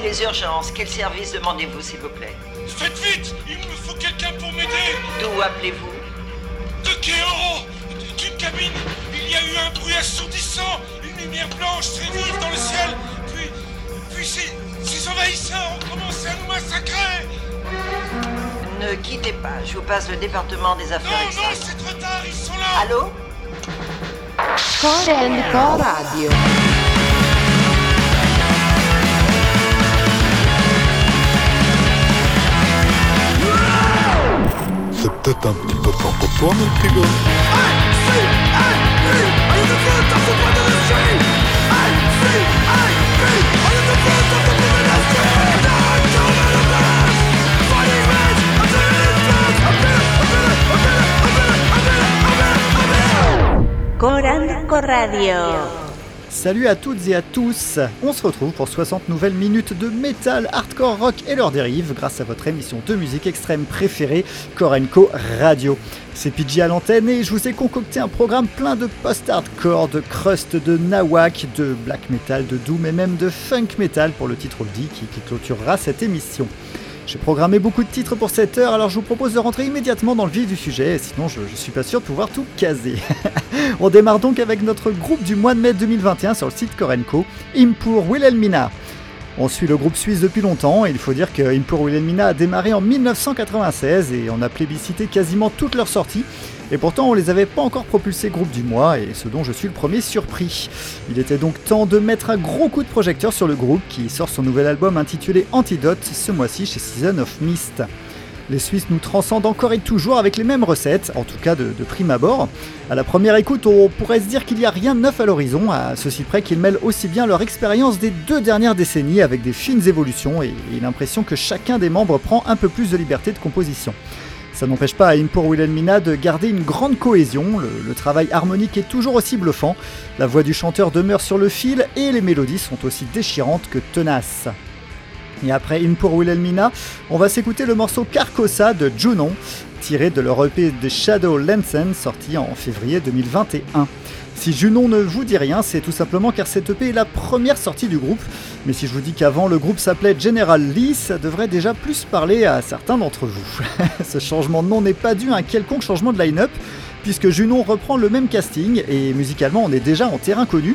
Les urgences. Quel service demandez-vous, s'il vous plaît Faites vite Il me faut quelqu'un pour m'aider D'où appelez-vous De Kéoro D'une cabine Il y a eu un bruit assourdissant Une lumière blanche très vive dans le ciel Puis... Puis ces, ces envahisseurs ont commencé à nous massacrer Ne quittez pas. Je vous passe le département des affaires Non, non, c'est trop tard, ils sont là Allô Core and Co Radio. Släppte tanten Radio. Salut à toutes et à tous On se retrouve pour 60 nouvelles minutes de métal, hardcore, rock et leurs dérives grâce à votre émission de musique extrême préférée, Korenko Radio. C'est PJ à l'antenne et je vous ai concocté un programme plein de post-hardcore, de crust, de nawak, de black metal, de doom et même de funk metal pour le titre qui, qui clôturera cette émission. J'ai programmé beaucoup de titres pour cette heure, alors je vous propose de rentrer immédiatement dans le vif du sujet, sinon je, je suis pas sûr de pouvoir tout caser. On démarre donc avec notre groupe du mois de mai 2021 sur le site Korenko, Impur Wilhelmina. On suit le groupe suisse depuis longtemps et il faut dire que Impur Wilhelmina a démarré en 1996 et on a plébiscité quasiment toutes leurs sorties. Et pourtant, on les avait pas encore propulsés groupe du mois, et ce dont je suis le premier surpris. Il était donc temps de mettre un gros coup de projecteur sur le groupe qui sort son nouvel album intitulé Antidote ce mois-ci chez Season of Mist. Les Suisses nous transcendent encore et toujours avec les mêmes recettes, en tout cas de, prime abord. À la première écoute, on pourrait se dire qu'il n'y a rien de neuf à l'horizon, à ceci près qu'ils mêlent aussi bien leur expérience des deux dernières décennies avec des fines évolutions et l'impression que chacun des membres prend un peu plus de liberté de composition. Ça n'empêche pas à Impur Wilhelmina de garder une grande cohésion, le, travail harmonique est toujours aussi bluffant, la voix du chanteur demeure sur le fil et les mélodies sont aussi déchirantes que tenaces. Et après Impur Wilhelmina, on va s'écouter le morceau Carcosa de Junon, tiré de leur EP The Shadow Lensen, sorti en février 2021. Si Junon ne vous dit rien, c'est tout simplement car cette EP est la première sortie du groupe. Mais si je vous dis qu'avant le groupe s'appelait General Lee, ça devrait déjà plus parler à certains d'entre vous. Ce changement de nom n'est pas dû à un quelconque changement de line-up, puisque Junon reprend le même casting et musicalement on est déjà en terrain connu.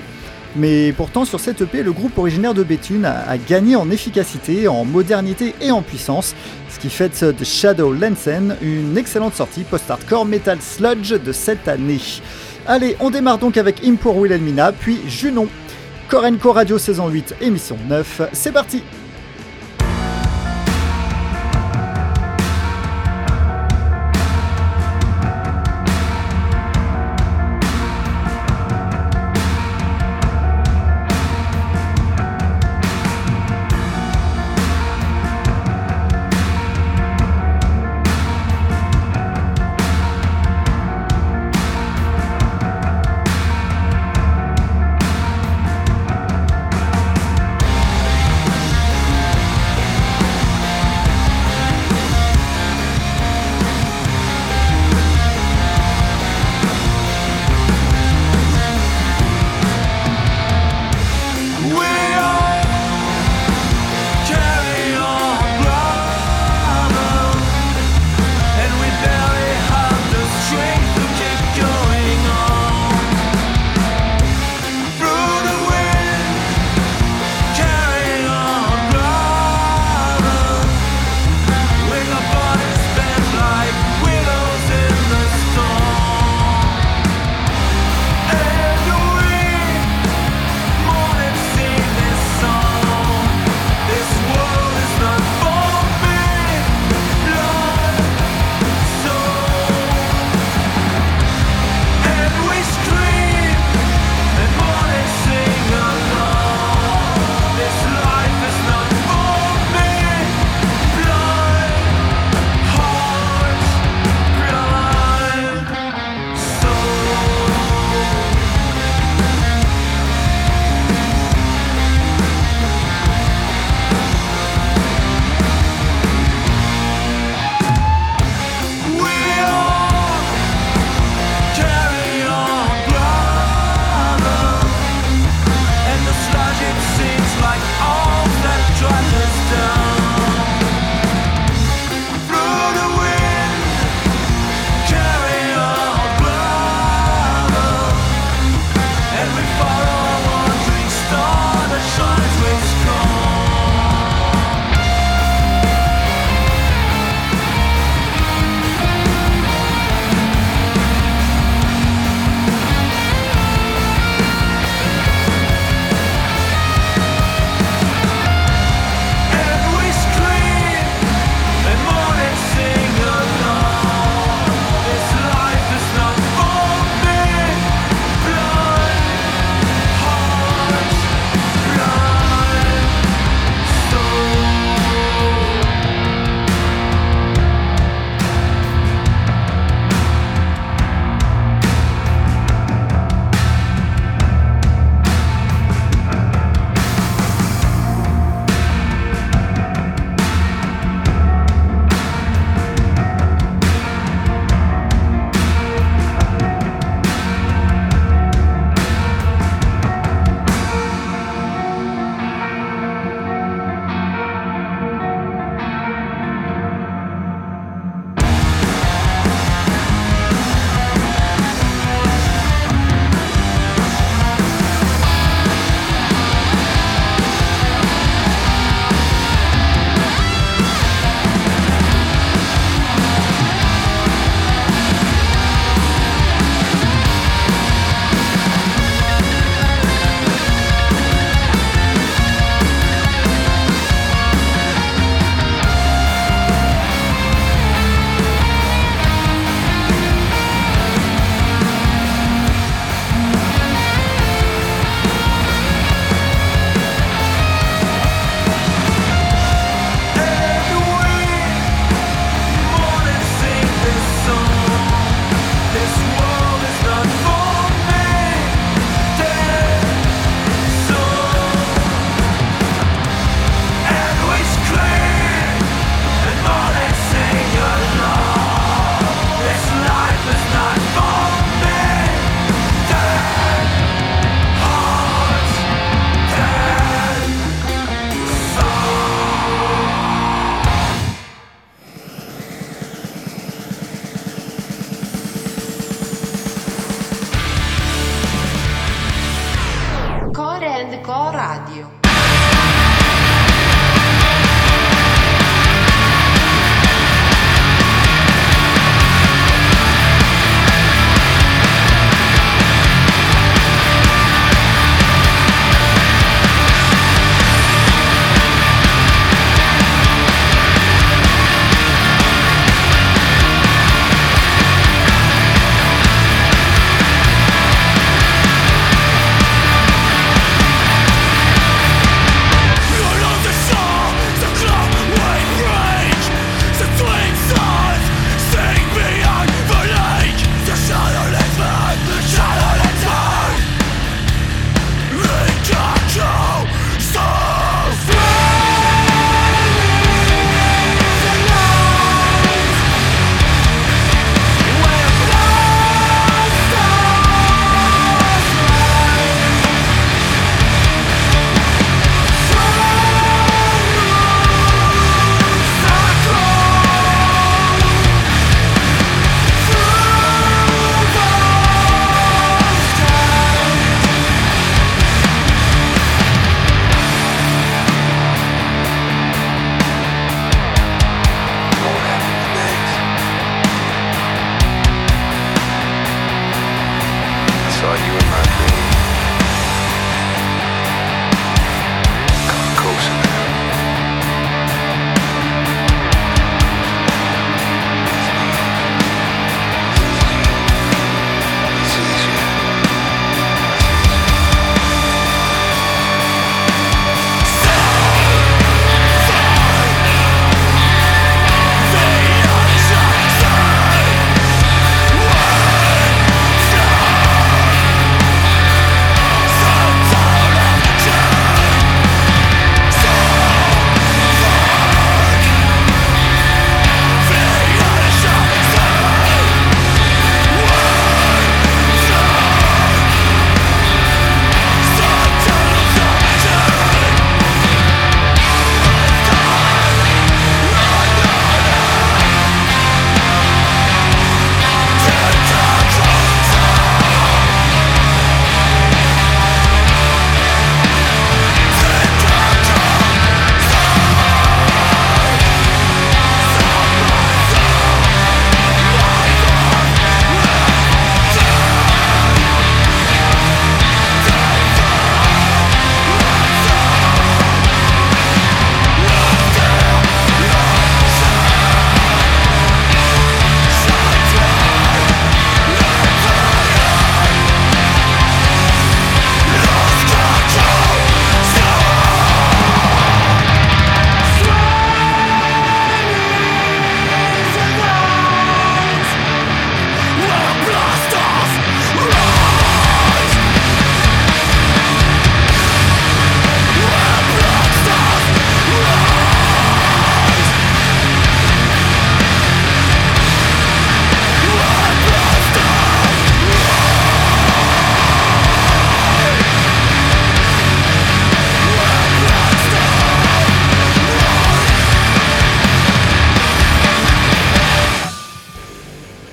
Mais pourtant, sur cette EP, le groupe originaire de Béthune a, gagné en efficacité, en modernité et en puissance, ce qui fait de Shadow Lensen une excellente sortie post-hardcore metal sludge de cette année. Allez, on démarre donc avec Impur Wilhelmina, puis Junon. Korenko Radio saison 8, émission 9, c'est parti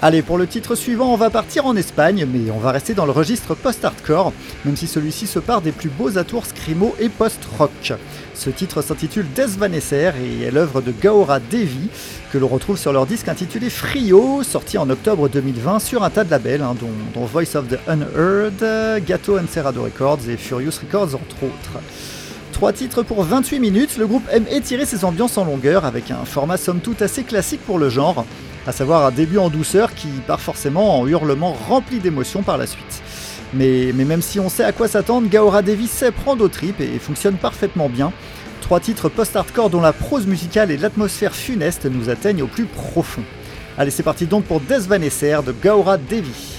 Allez, pour le titre suivant, on va partir en Espagne, mais on va rester dans le registre post-hardcore, même si celui-ci se part des plus beaux atours scrimo et post-rock. Ce titre s'intitule Desvanecer et est l'œuvre de Gaora Devi, que l'on retrouve sur leur disque intitulé Frio, sorti en octobre 2020 sur un tas de labels, hein, dont, Voice of the Unheard, Gato Encerrado Records et Furious Records entre autres. Trois titres pour 28 minutes, le groupe aime étirer ses ambiances en longueur avec un format somme toute assez classique pour le genre, à savoir un début en douceur qui part forcément en hurlement rempli d'émotions par la suite. Mais, même si on sait à quoi s'attendre, Gaora Davis sait prendre aux tripes et fonctionne parfaitement bien. Trois titres post-hardcore dont la prose musicale et l'atmosphère funeste nous atteignent au plus profond. Allez, c'est parti donc pour Desvanecer de Gaora Devi.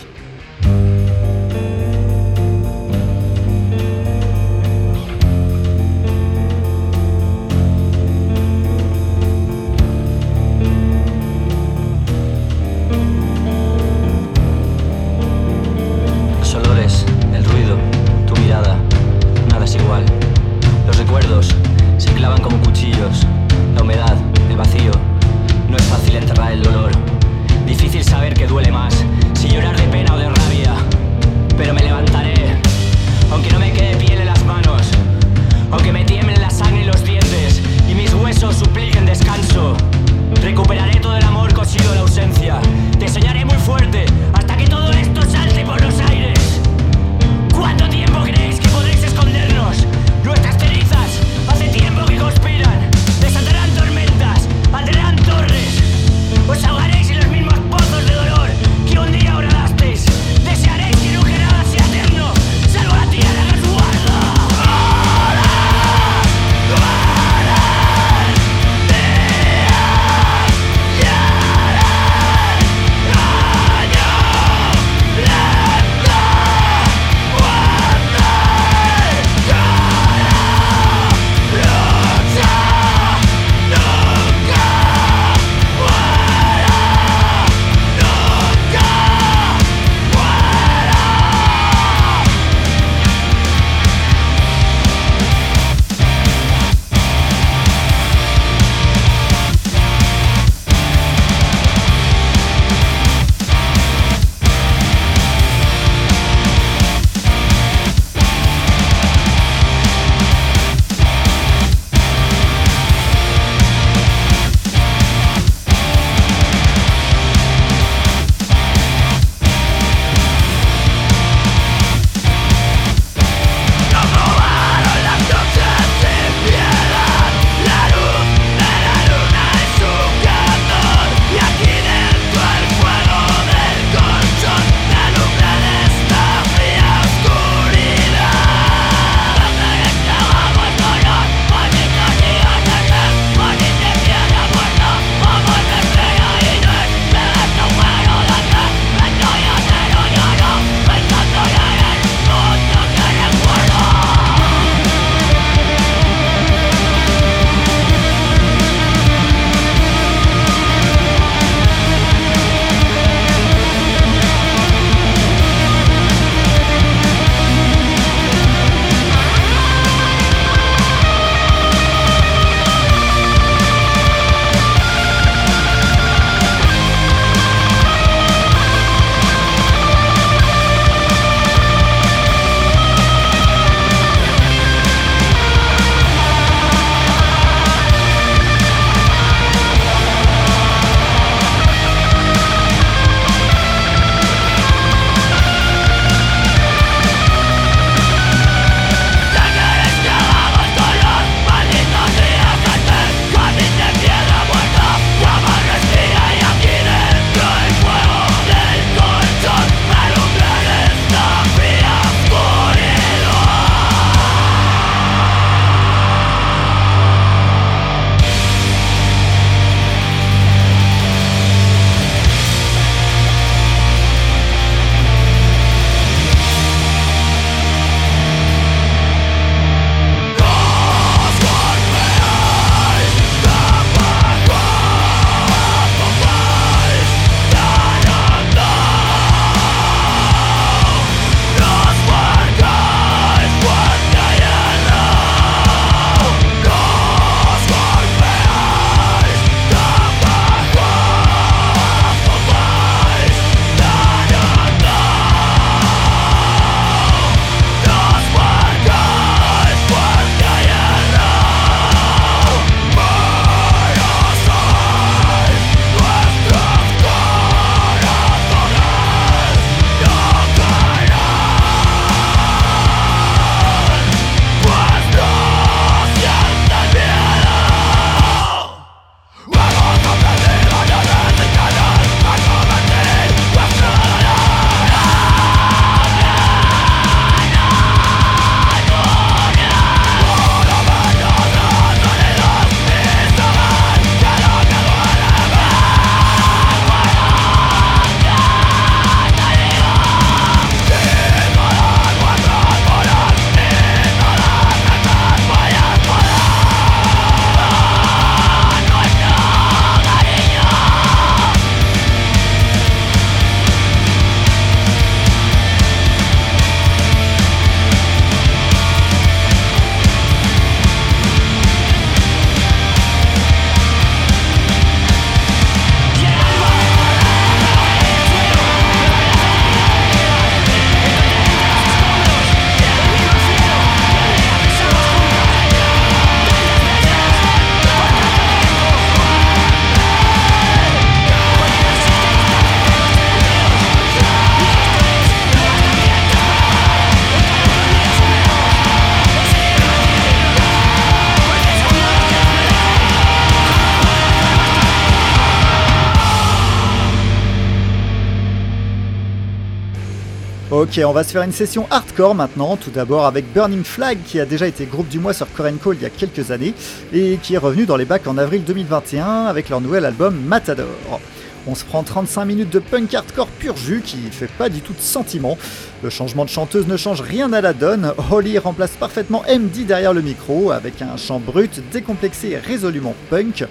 Ok, on va se faire une session hardcore maintenant, tout d'abord avec Burning Flag qui a déjà été groupe du mois sur Korenko il y a quelques années et qui est revenu dans les bacs en avril 2021 avec leur nouvel album Matador. On se prend 35 minutes de punk hardcore pur jus qui fait pas du tout de sentiment. Le changement de chanteuse ne change rien à la donne. Holly remplace parfaitement MD derrière le micro avec un chant brut, décomplexé et résolument punk.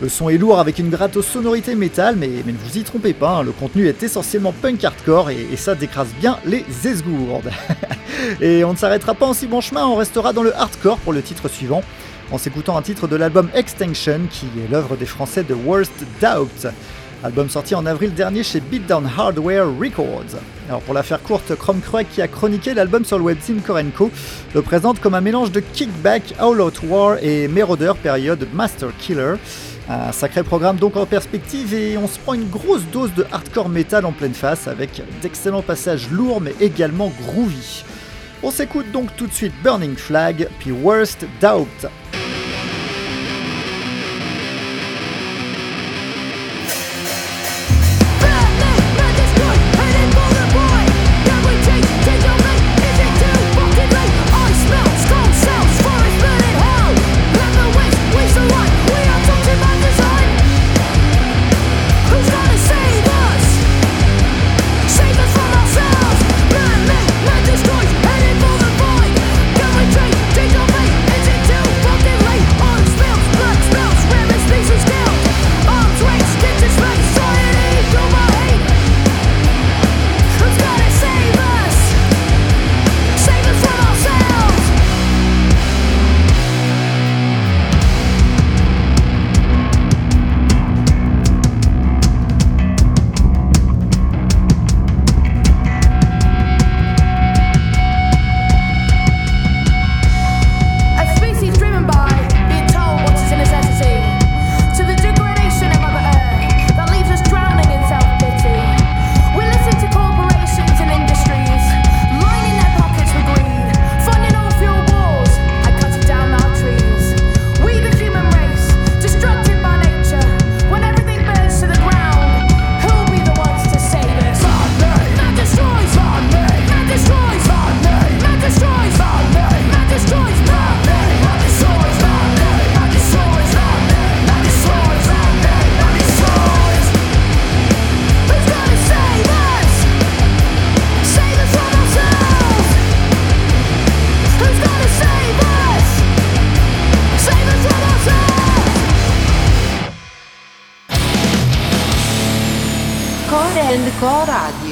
Le son est lourd avec une gratte sonorité métal, mais, ne vous y trompez pas, hein, le contenu est essentiellement punk hardcore et, ça décrase bien les esgourdes. et on ne s'arrêtera pas en si bon chemin, on restera dans le hardcore pour le titre suivant, en s'écoutant un titre de l'album Extinction qui est l'œuvre des Français de Worst Doubt. Album sorti en avril dernier chez Beatdown Hardware Records. Alors pour la faire courte, Chrome Cruek qui a chroniqué l'album sur le webzine Korenko le présente comme un mélange de Kickback, All Out War et Marauder période Master Killer. Un sacré programme donc en perspective et on se prend une grosse dose de hardcore metal en pleine face avec d'excellents passages lourds mais également groovy. On s'écoute donc tout de suite Burning Flag puis Worst Doubt. Coradio.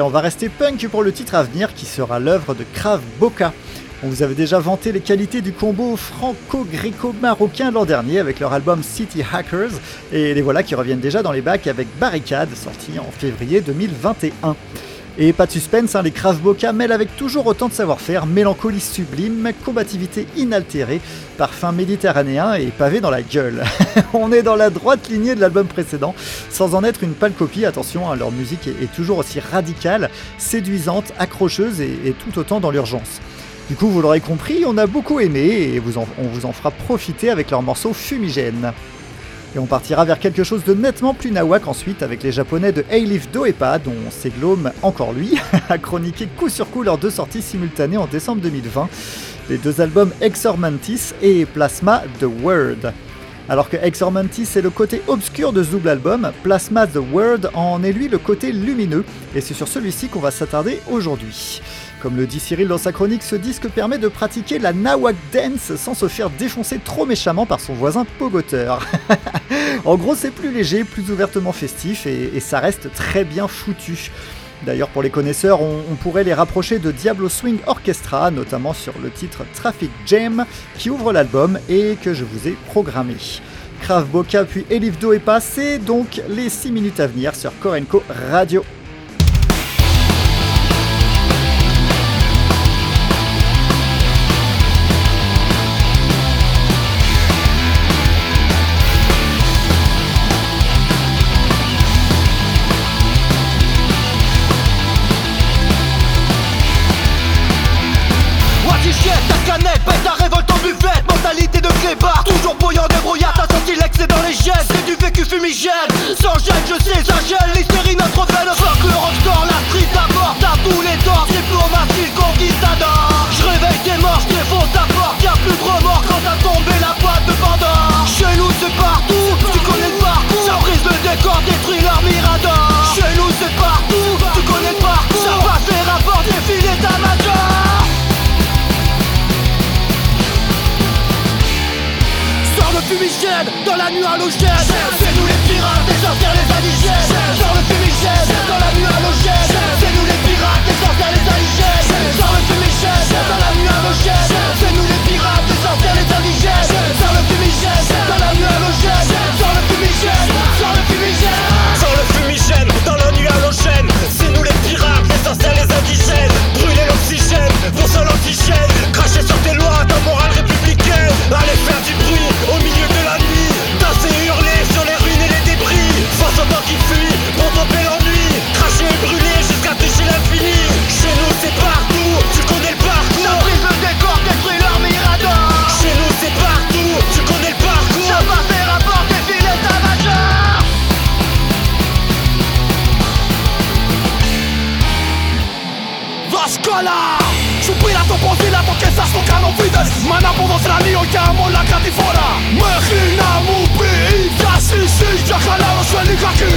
On va rester punk pour le titre à venir qui sera l'œuvre de Krav Boka. On vous avait déjà vanté les qualités du combo franco-gréco-marocain l'an dernier avec leur album City Hackers, et les voilà qui reviennent déjà dans les bacs avec Barricade, sorti en février 2021. Et pas de suspense, hein, les Boka mêlent avec toujours autant de savoir-faire, mélancolie sublime, combativité inaltérée, parfum méditerranéen et pavé dans la gueule. On est dans la droite lignée de l'album précédent, sans en être une pâle copie, attention, hein, leur musique est, toujours aussi radicale, séduisante, accrocheuse et, tout autant dans l'urgence. Du coup, vous l'aurez compris, on a beaucoup aimé et on vous en fera profiter avec leur morceau Fumigène. Et on partira vers quelque chose de nettement plus nawak ensuite avec les japonais de Eilif Doepa, dont Seglome, encore lui, a chroniqué coup sur coup leurs deux sorties simultanées en décembre 2020, les deux albums Exormantis et Plasma The Word. Alors que Exormantis est le côté obscur de ce double album, Plasma The Word en est lui le côté lumineux, et c'est sur celui-ci qu'on va s'attarder aujourd'hui. Comme le dit Cyril dans sa chronique, ce disque permet de pratiquer la Nawak Dance sans se faire défoncer trop méchamment par son voisin pogoteur. en gros, c'est plus léger, plus ouvertement festif et, ça reste très bien foutu. D'ailleurs, pour les connaisseurs, on, pourrait les rapprocher de Diablo Swing Orchestra, notamment sur le titre Traffic Jam qui ouvre l'album et que je vous ai programmé. Krav Boka puis Elif Do est passé, donc les 6 minutes à venir sur Korenko Radio. Vécu fumigène, sans gêne je sais ça gèle fumigène Dans la nuit halogène. C'est nous les pirates, les sorcières, les indigènes. Sors le fumigène Dans la nuit halogène. C'est nous les pirates, les sorcières, les indigènes. Sors le fumigène Dans la nuit halogène. C'est nous les Μα να ποδοθραλείο και αμόλα κάτι φορά. Μέχρι να μου πει η διαστήση για χαλάρωση λιγάκι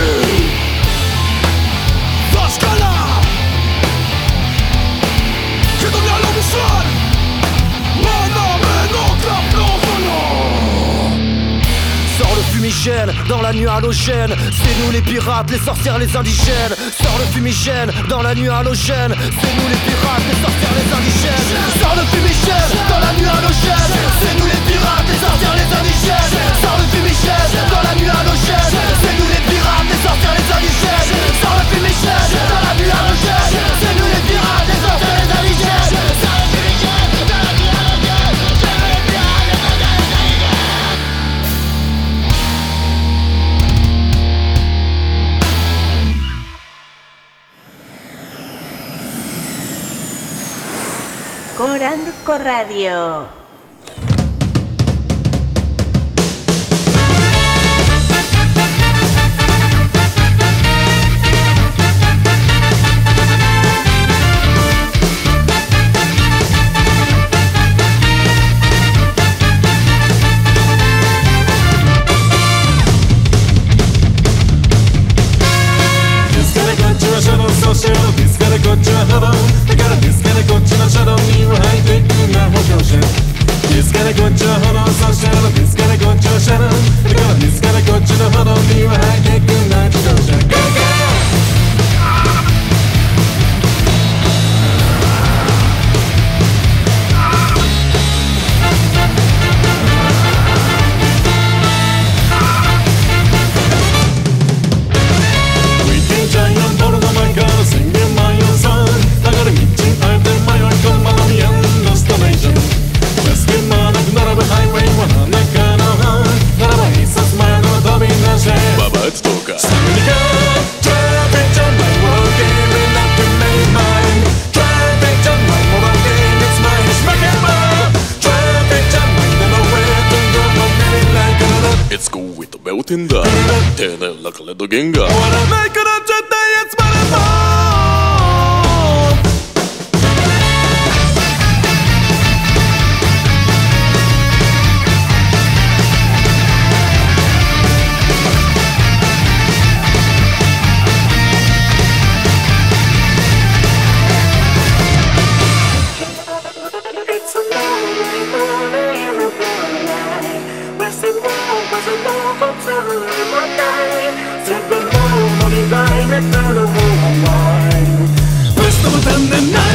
Δάσκαλα Και το μυαλό μου σαν Μαναμένο καπνόφωνο. Ça le fumigène, dans la nuit halogène C'est nous les pirates, les sorcières, les indigènes. Sors le fumigène dans la nuit halogène. C'est nous les pirates, les sorcières, les indigènes. Sors le fumigène dans la nuit halogène. C'est nous les pirates, les sorcières, les indigènes. Sors le fumigène dans la nuit halogène. C'est nous les pirates, les sorcières, les indigènes. Sors le fumigène dans la nuit halogène Coranco Radio. Line and then a woman wine. First of all,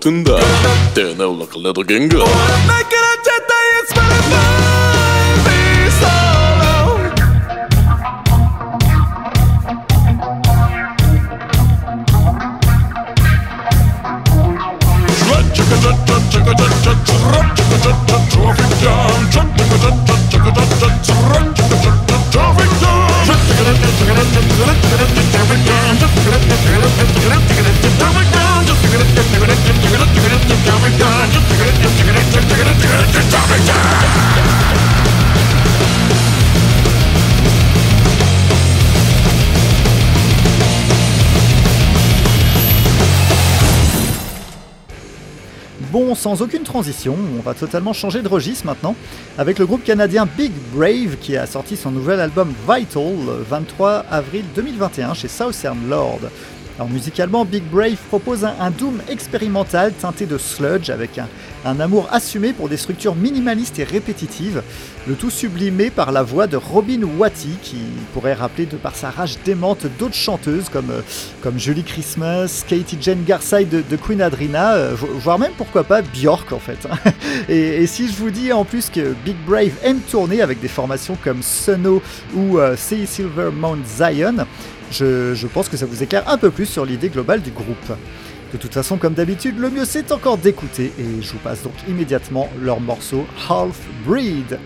Rotunda. Then I look a little ginga. Sans aucune transition, on va totalement changer de registre maintenant, avec le groupe canadien Big Brave qui a sorti son nouvel album Vital le 23 avril 2021 chez Southern Lord. Alors musicalement, Big Brave propose un, un doom expérimental teinté de sludge avec un, un amour assumé pour des structures minimalistes et répétitives, le tout sublimé par la voix de Robin Watty qui pourrait rappeler de par sa rage démente d'autres chanteuses comme, euh, comme Julie Christmas, Katie Jane Garside de, Queen Adrina, euh, vo- voire même pourquoi pas Björk en fait. hein. et, et si je vous dis en plus que Big Brave aime tourner avec des formations comme Suno ou euh, Sea Silver Mount Zion, je, je pense que ça vous éclaire un peu plus sur l'idée globale du groupe. De toute façon, comme d'habitude, le mieux c'est encore d'écouter et je vous passe donc immédiatement leur morceau Half Breed.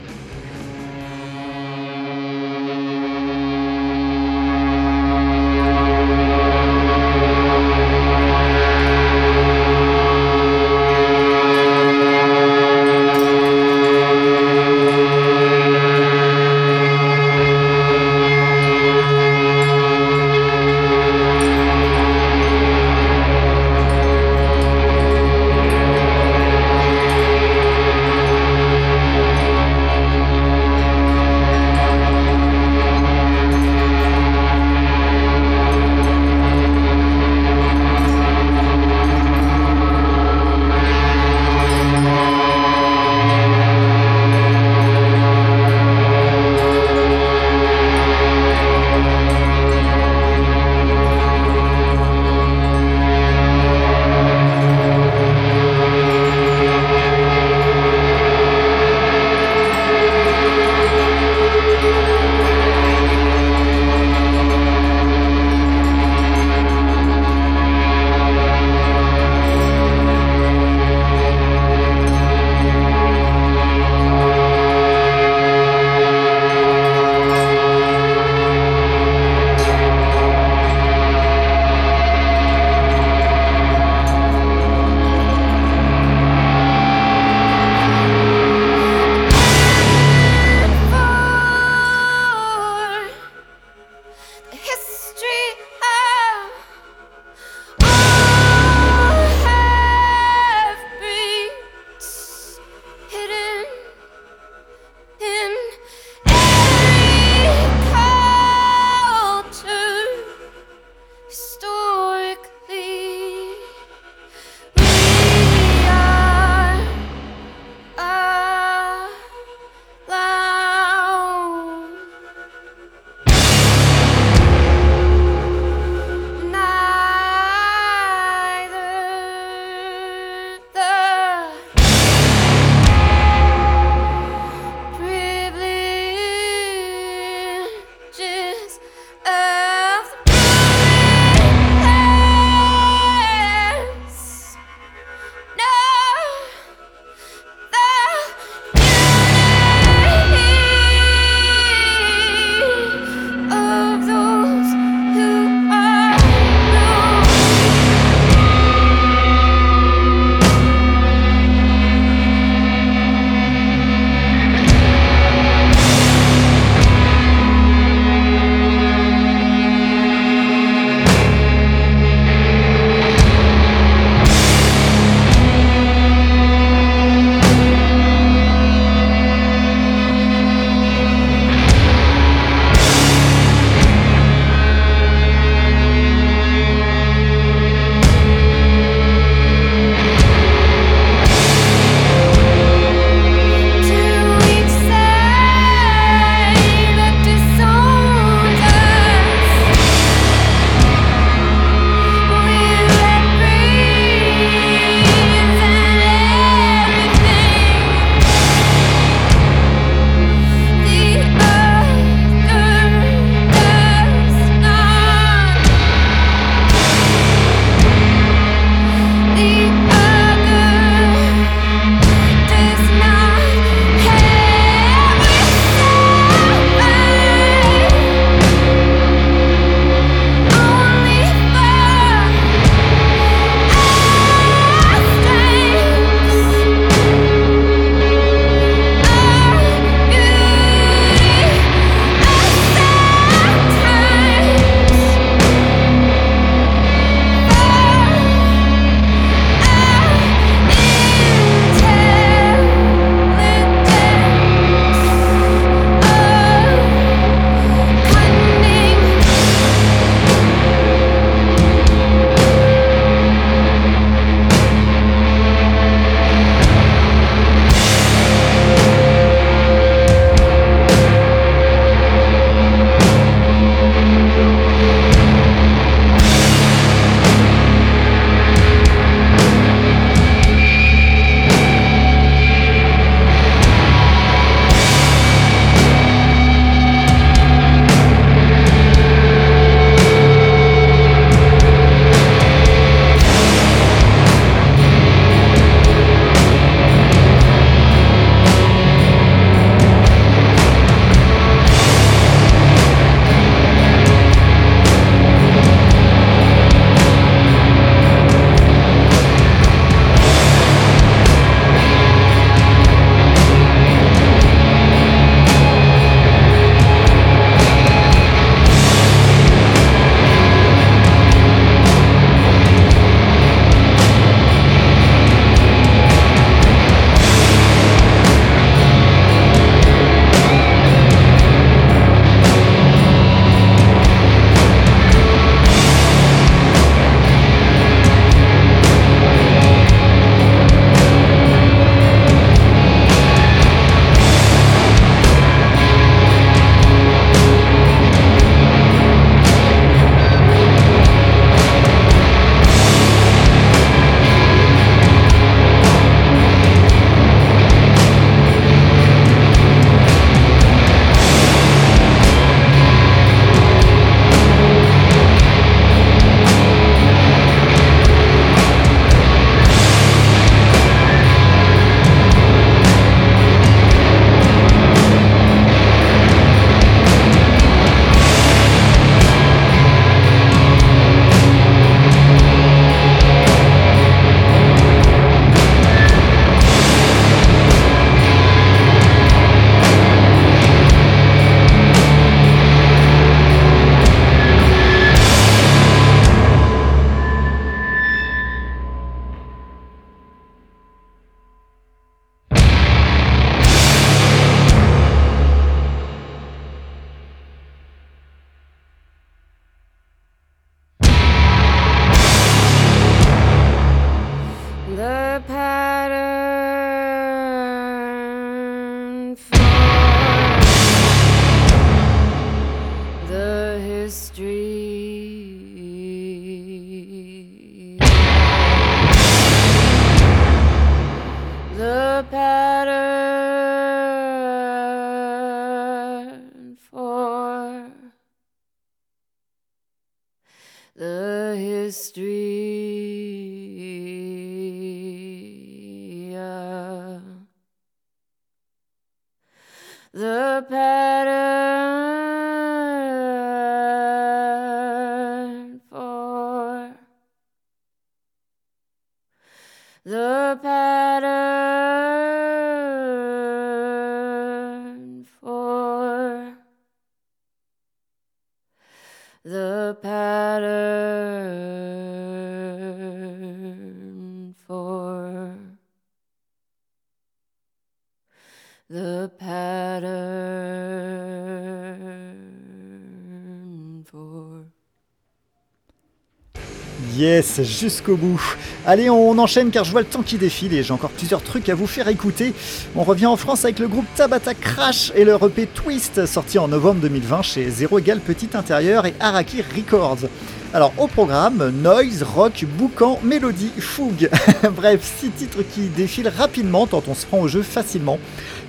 Yes, jusqu'au bout. Allez, on enchaîne car je vois le temps qui défile et j'ai encore plusieurs trucs à vous faire écouter. On revient en France avec le groupe Tabata Crash et leur EP Twist, sorti en novembre 2020 chez Zéro Égal Petit Intérieur et Araki Records. Alors au programme, noise, rock, boucan, mélodie, fougue. Bref, six titres qui défilent rapidement tant on se prend au jeu facilement.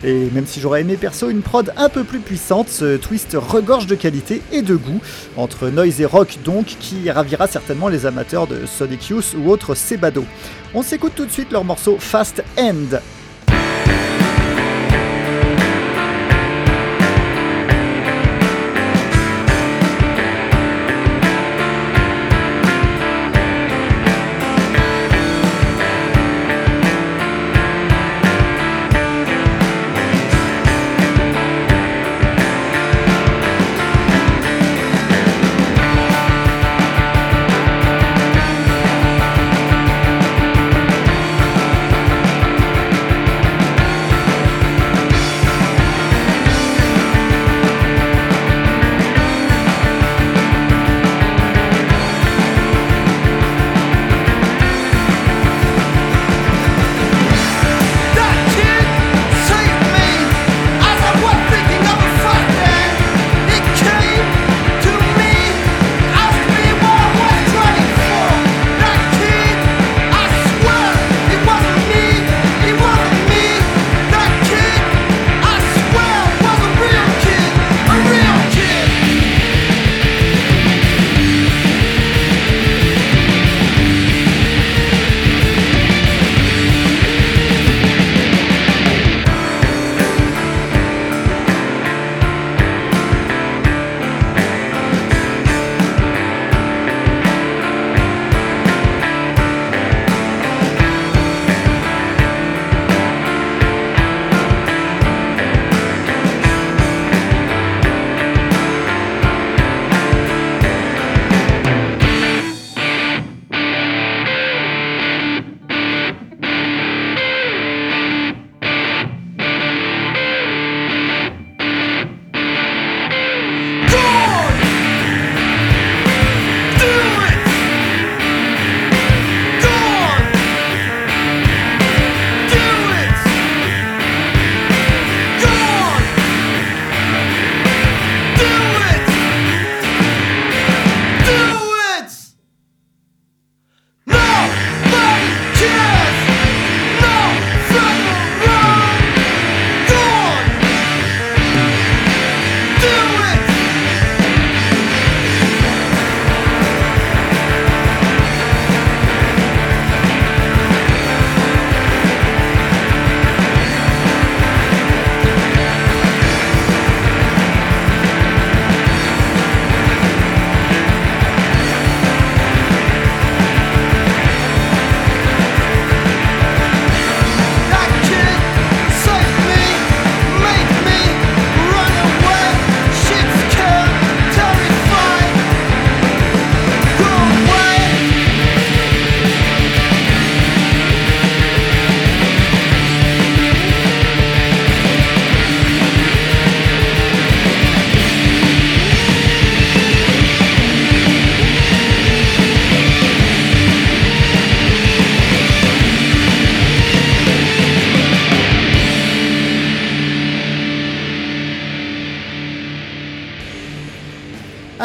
Et même si j'aurais aimé perso une prod un peu plus puissante, ce twist regorge de qualité et de goût, entre noise et rock donc, qui ravira certainement les amateurs de Sonic Youth ou autres Sebado. On s'écoute tout de suite leur morceau Fast End.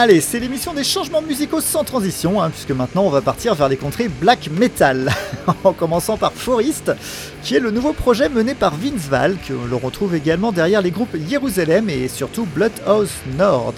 Allez, c'est l'émission des changements musicaux sans transition, hein, puisque maintenant on va partir vers les contrées black metal, en commençant par Forest, qui est le nouveau projet mené par Vince Val, que l'on retrouve également derrière les groupes Jérusalem et surtout Bloodhouse Nord.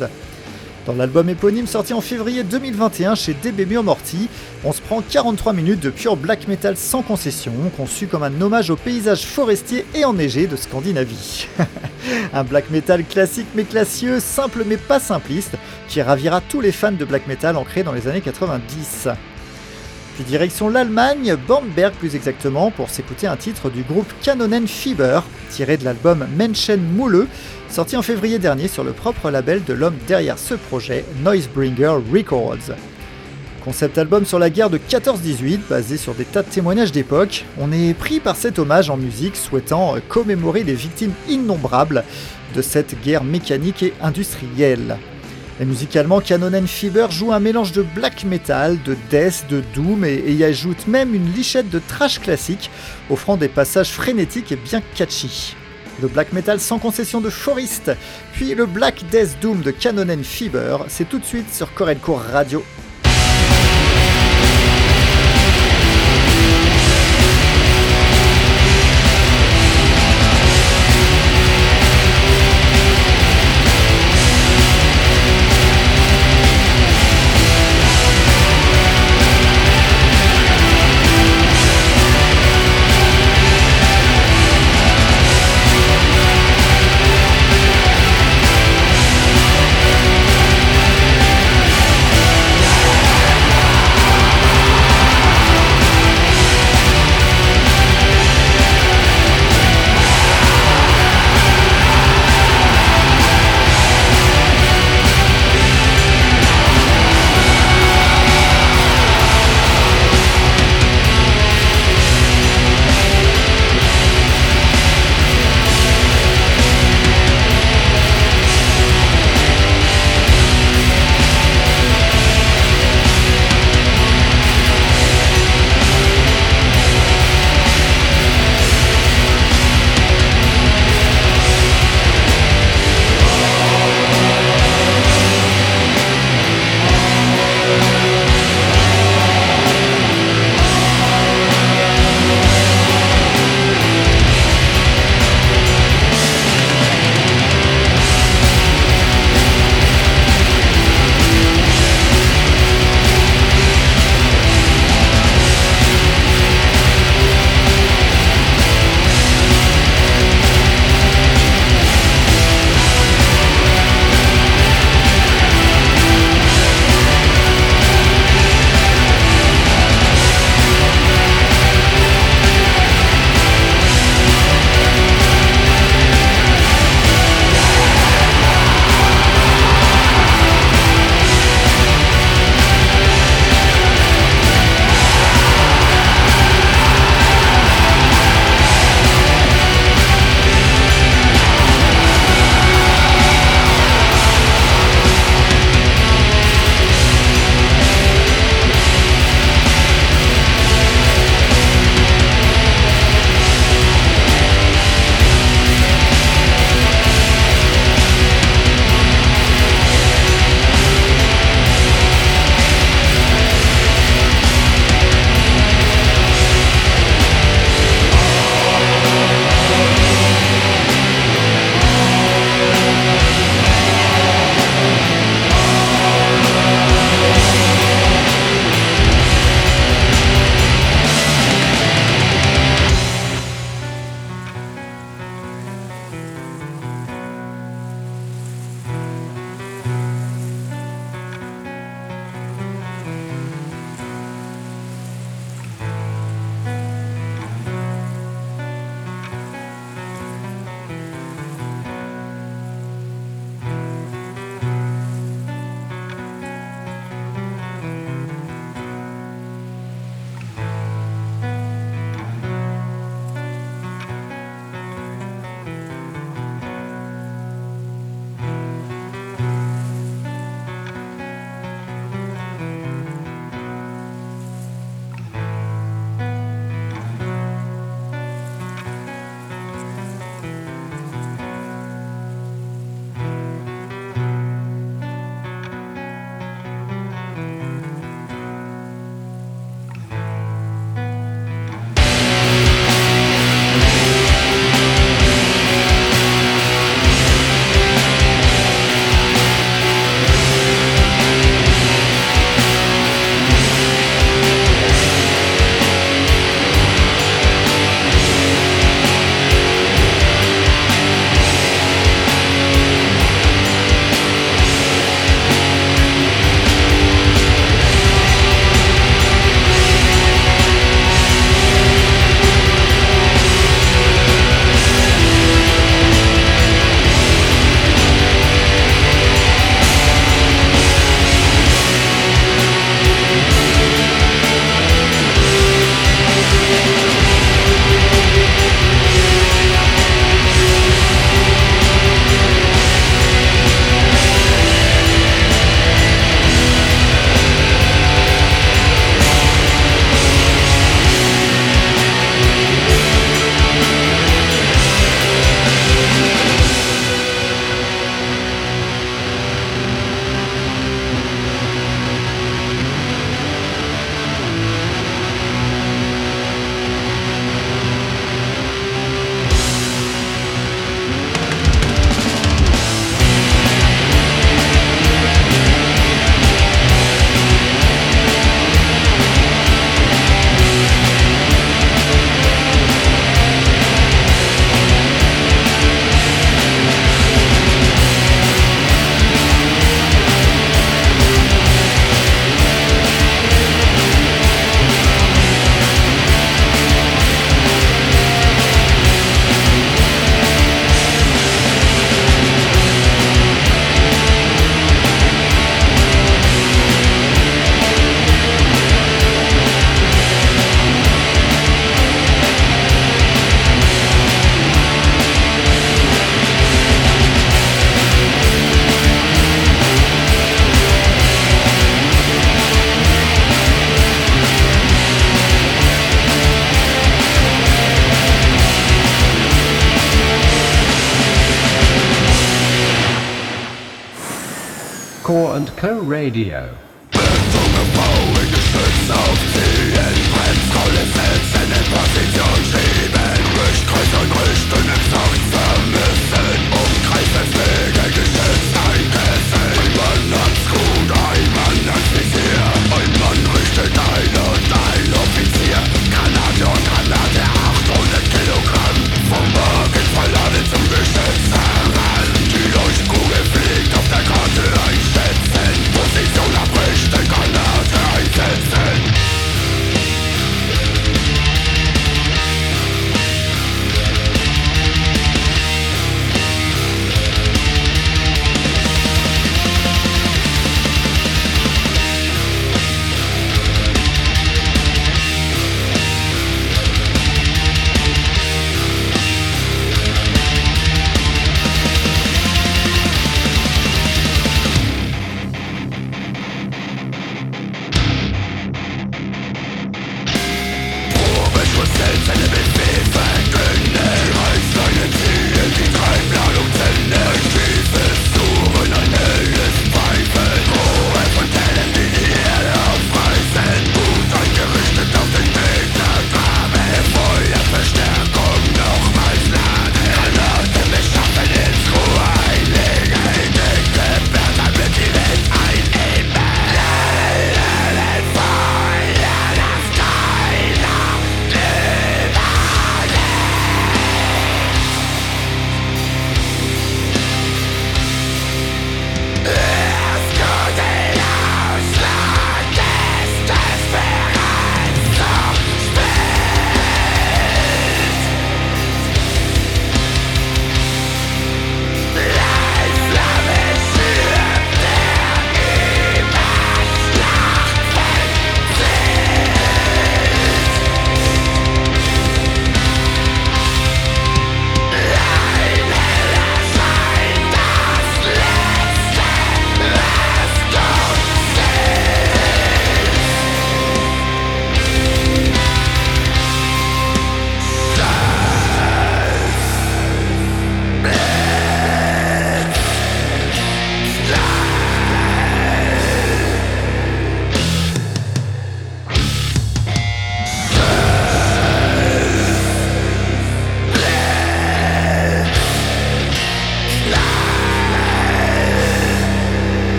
Dans l'album éponyme sorti en février 2021 chez DB Morty, on se prend 43 minutes de pure black metal sans concession, conçu comme un hommage au paysage forestier et enneigé de Scandinavie. un black metal classique mais classieux, simple mais pas simpliste, qui ravira tous les fans de black metal ancrés dans les années 90. Puis direction l'Allemagne, Bornberg plus exactement, pour s'écouter un titre du groupe Canonen Fieber, tiré de l'album Menschen Mouleux, sorti en février dernier sur le propre label de l'homme derrière ce projet, Noisebringer Records. Concept album sur la guerre de 14-18, basé sur des tas de témoignages d'époque, on est pris par cet hommage en musique souhaitant commémorer les victimes innombrables de cette guerre mécanique et industrielle. Et musicalement, Canon Fever joue un mélange de black metal, de death, de doom et, y ajoute même une lichette de trash classique, offrant des passages frénétiques et bien catchy. Le black metal sans concession de Forest, puis le black death doom de Canon Fever, c'est tout de suite sur Corenco Radio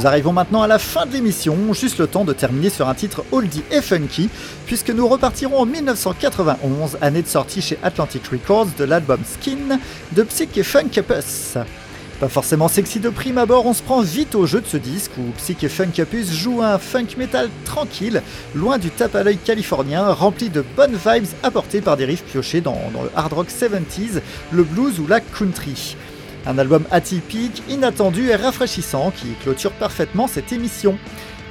Nous arrivons maintenant à la fin de l'émission, juste le temps de terminer sur un titre oldie et funky, puisque nous repartirons en 1991, année de sortie chez Atlantic Records de l'album Skin de Psych et Funkapus. Pas forcément sexy de prime abord, on se prend vite au jeu de ce disque où Psych et Funkapus joue un funk metal tranquille, loin du tape à l'œil californien, rempli de bonnes vibes apportées par des riffs piochés dans, dans le hard rock 70s, le blues ou la country. Un album atypique, inattendu et rafraîchissant qui clôture parfaitement cette émission.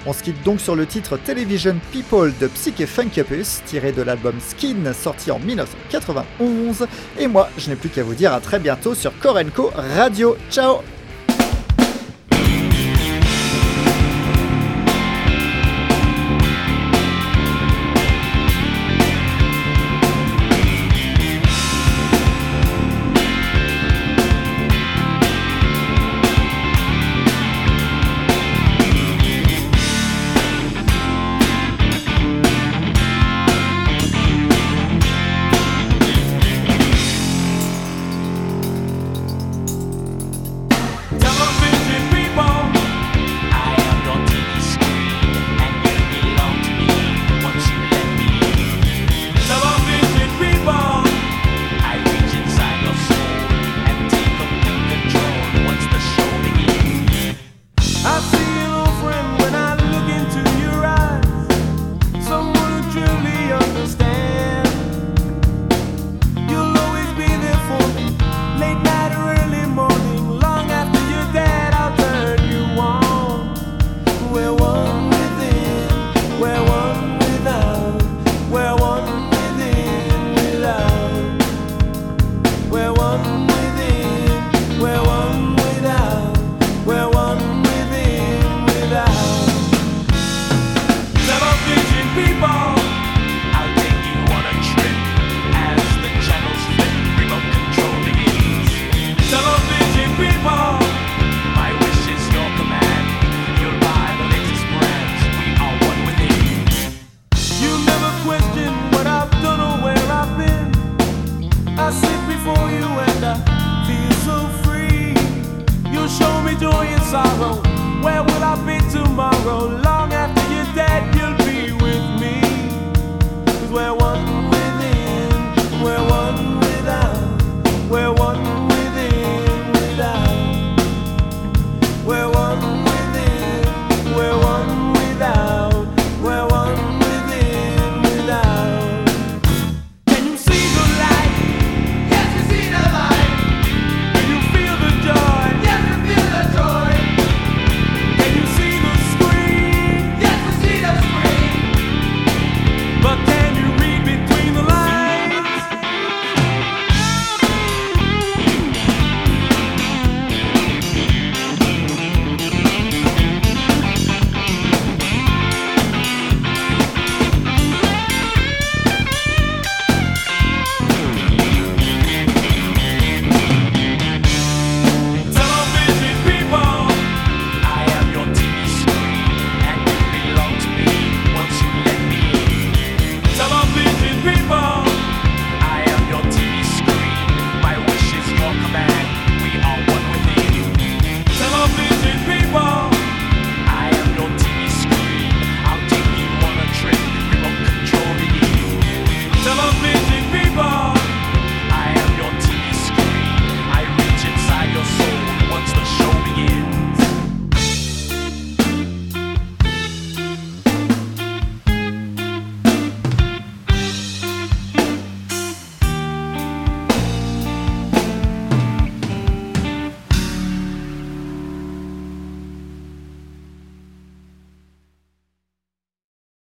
On se quitte donc sur le titre Television People de Psyche Funkapus, tiré de l'album Skin sorti en 1991. Et moi, je n'ai plus qu'à vous dire à très bientôt sur Korenko Radio. Ciao sorrow. Where will I be tomorrow?